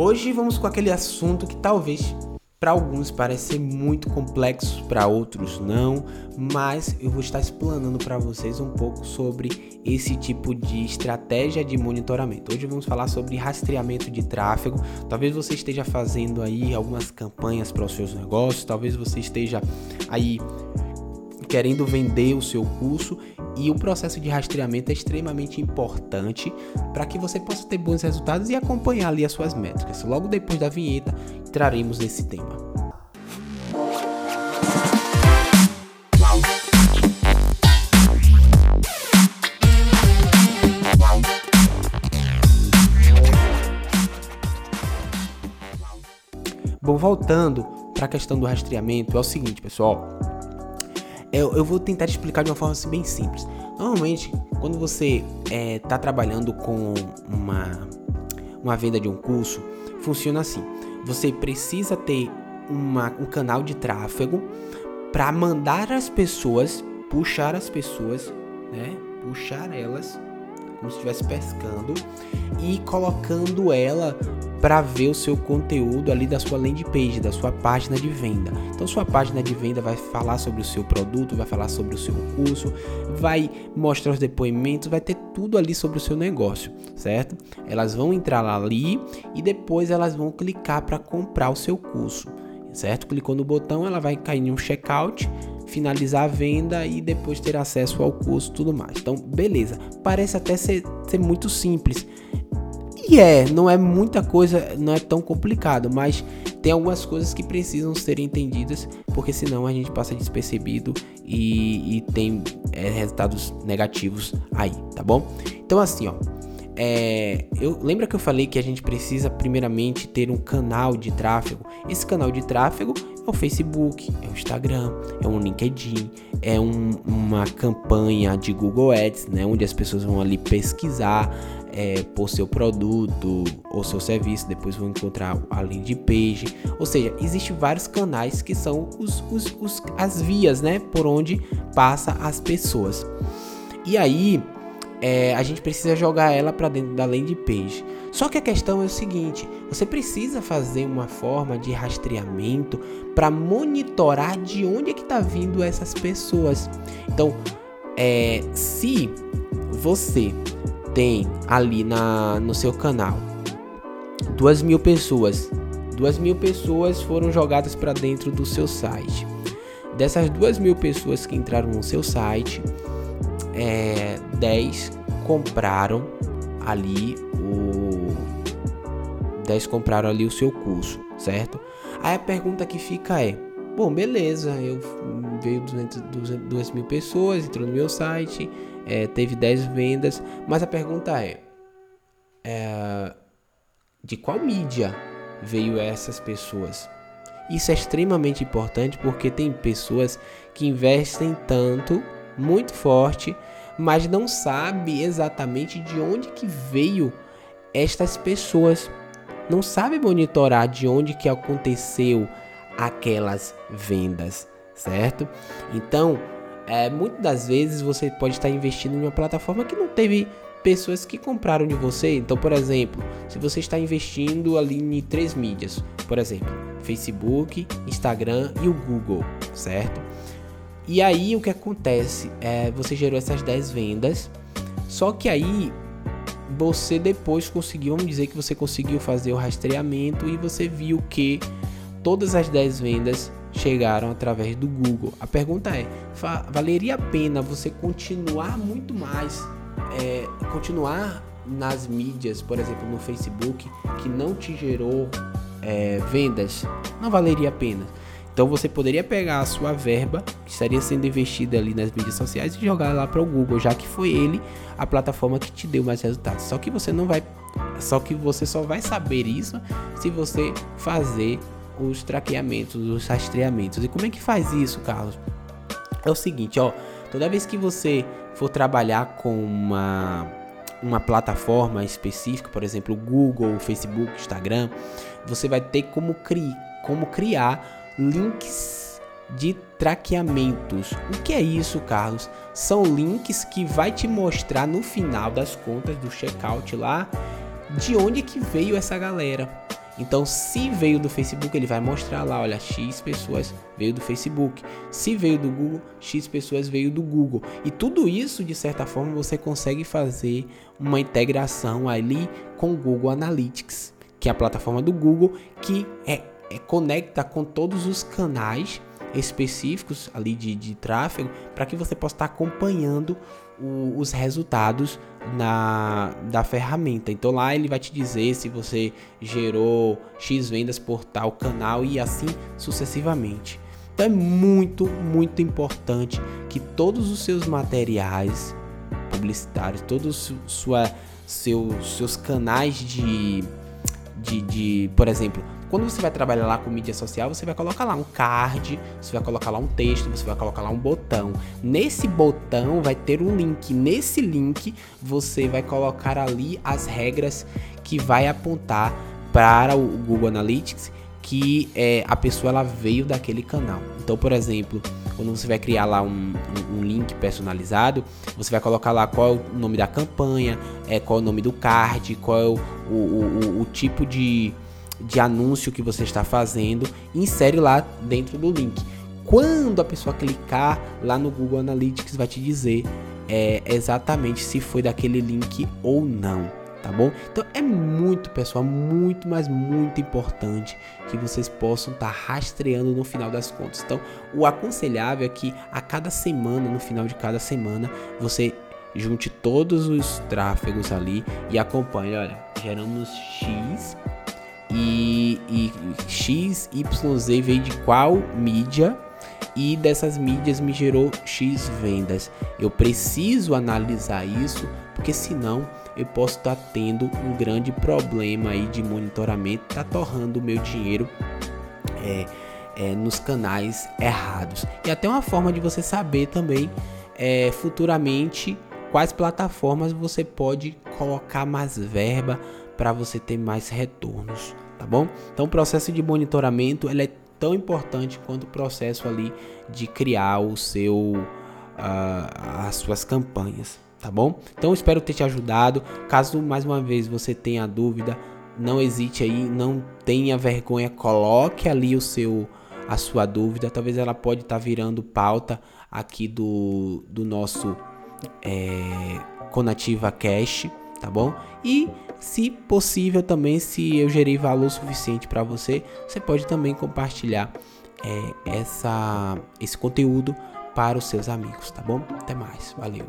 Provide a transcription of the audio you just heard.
Hoje vamos com aquele assunto que talvez para alguns ser muito complexo, para outros não, mas eu vou estar explanando para vocês um pouco sobre esse tipo de estratégia de monitoramento. Hoje vamos falar sobre rastreamento de tráfego. Talvez você esteja fazendo aí algumas campanhas para os seus negócios, talvez você esteja aí querendo vender o seu curso e o processo de rastreamento é extremamente importante para que você possa ter bons resultados e acompanhar ali as suas métricas. Logo depois da vinheta, traremos esse tema. Bom, voltando para a questão do rastreamento, é o seguinte, pessoal eu, eu vou tentar te explicar de uma forma assim, bem simples. Normalmente, quando você está é, trabalhando com uma, uma venda de um curso, funciona assim: você precisa ter uma, um canal de tráfego para mandar as pessoas, puxar as pessoas, né? Puxar elas como se estivesse pescando e colocando ela para ver o seu conteúdo ali da sua landing page, da sua página de venda. Então, sua página de venda vai falar sobre o seu produto, vai falar sobre o seu curso, vai mostrar os depoimentos, vai ter tudo ali sobre o seu negócio, certo? Elas vão entrar ali e depois elas vão clicar para comprar o seu curso, certo? Clicou no botão, ela vai cair em um checkout finalizar a venda e depois ter acesso ao curso tudo mais. Então, beleza. Parece até ser, ser muito simples. E é, não é muita coisa, não é tão complicado, mas tem algumas coisas que precisam ser entendidas, porque senão a gente passa despercebido e, e tem é, resultados negativos aí, tá bom? Então assim, ó, é, eu lembra que eu falei que a gente precisa primeiramente ter um canal de tráfego. Esse canal de tráfego é o Facebook, é o Instagram, é um LinkedIn, é um, uma campanha de Google Ads, né, onde as pessoas vão ali pesquisar é, por seu produto ou seu serviço, depois vão encontrar a landing page. Ou seja, existem vários canais que são os, os, os, as vias, né, por onde passa as pessoas. E aí é, a gente precisa jogar ela para dentro da landing page. Só que a questão é o seguinte: você precisa fazer uma forma de rastreamento para monitorar de onde é que está vindo essas pessoas. Então, é, se você tem ali na, no seu canal duas mil pessoas, duas mil pessoas foram jogadas para dentro do seu site. Dessas duas mil pessoas que entraram no seu site, é, 10 compraram ali o 10 compraram ali o seu curso, certo? Aí a pergunta que fica é: bom, beleza, eu veio 200, 200 mil pessoas, entrou no meu site, é, teve 10 vendas, mas a pergunta é, é de qual mídia veio essas pessoas? Isso é extremamente importante porque tem pessoas que investem tanto, muito forte, mas não sabe exatamente de onde que veio estas pessoas. Não sabe monitorar de onde que aconteceu aquelas vendas, certo? Então, é, muitas das vezes você pode estar investindo em uma plataforma que não teve pessoas que compraram de você. Então, por exemplo, se você está investindo ali em três mídias, por exemplo, Facebook, Instagram e o Google, certo? E aí o que acontece? É, você gerou essas 10 vendas, só que aí você depois conseguiu, vamos dizer que você conseguiu fazer o rastreamento e você viu que todas as 10 vendas chegaram através do Google. A pergunta é: valeria a pena você continuar muito mais, é, continuar nas mídias, por exemplo, no Facebook, que não te gerou é, vendas? Não valeria a pena. Então você poderia pegar a sua verba que estaria sendo investida ali nas mídias sociais e jogar lá para o Google, já que foi ele a plataforma que te deu mais resultados. Só que você não vai, só que você só vai saber isso se você fazer os traqueamentos, os rastreamentos. E como é que faz isso, Carlos? É o seguinte, ó, toda vez que você for trabalhar com uma uma plataforma específica, por exemplo, Google, Facebook, Instagram, você vai ter como, cri como criar links de traqueamentos. O que é isso, Carlos? São links que vai te mostrar no final das contas do checkout lá de onde que veio essa galera. Então, se veio do Facebook, ele vai mostrar lá, olha, X pessoas veio do Facebook. Se veio do Google, X pessoas veio do Google. E tudo isso, de certa forma, você consegue fazer uma integração ali com o Google Analytics, que é a plataforma do Google que é, é conecta com todos os canais específicos ali de, de tráfego para que você possa estar acompanhando o, os resultados na, da ferramenta. Então lá ele vai te dizer se você gerou X vendas por tal canal e assim sucessivamente. Então é muito, muito importante que todos os seus materiais publicitários, todos sua, seus, seus canais de, de, de, por exemplo, quando você vai trabalhar lá com mídia social, você vai colocar lá um card, você vai colocar lá um texto, você vai colocar lá um botão. Nesse botão vai ter um link. Nesse link você vai colocar ali as regras que vai apontar para o Google Analytics que é, a pessoa ela veio daquele canal. Então, por exemplo, quando você vai criar lá um, um, um, link personalizado, você vai colocar lá qual é o nome da campanha, é, qual é o nome do card, qual é o, o, o, o tipo de, de anúncio que você está fazendo, insere lá dentro do link. Quando a pessoa clicar lá no Google Analytics, vai te dizer é, exatamente se foi daquele link ou não, tá bom? Então é muito, pessoal, muito, mas muito importante que vocês possam estar tá rastreando no final das contas. Então, o aconselhável é que a cada semana, no final de cada semana, você junte todos os tráfegos ali e acompanhe. Olha, geramos X e, e X, Y, Z veio de qual mídia e dessas mídias me gerou X vendas. Eu preciso analisar isso, porque senão eu posso estar tá tendo um grande problema aí de monitoramento, tá torrando o meu dinheiro é, é, nos canais errados. E até uma forma de você saber também é, futuramente quais plataformas você pode colocar mais verba para você ter mais retornos, tá bom? Então o processo de monitoramento ele é tão importante quanto o processo ali de criar o seu uh, as suas campanhas, tá bom? Então espero ter te ajudado. Caso mais uma vez você tenha dúvida, não hesite aí, não tenha vergonha, coloque ali o seu a sua dúvida. Talvez ela pode estar tá virando pauta aqui do, do nosso é, Conativa Cash, tá bom? E se possível também, se eu gerei valor suficiente para você, você pode também compartilhar é, essa, esse conteúdo para os seus amigos, tá bom? Até mais, valeu!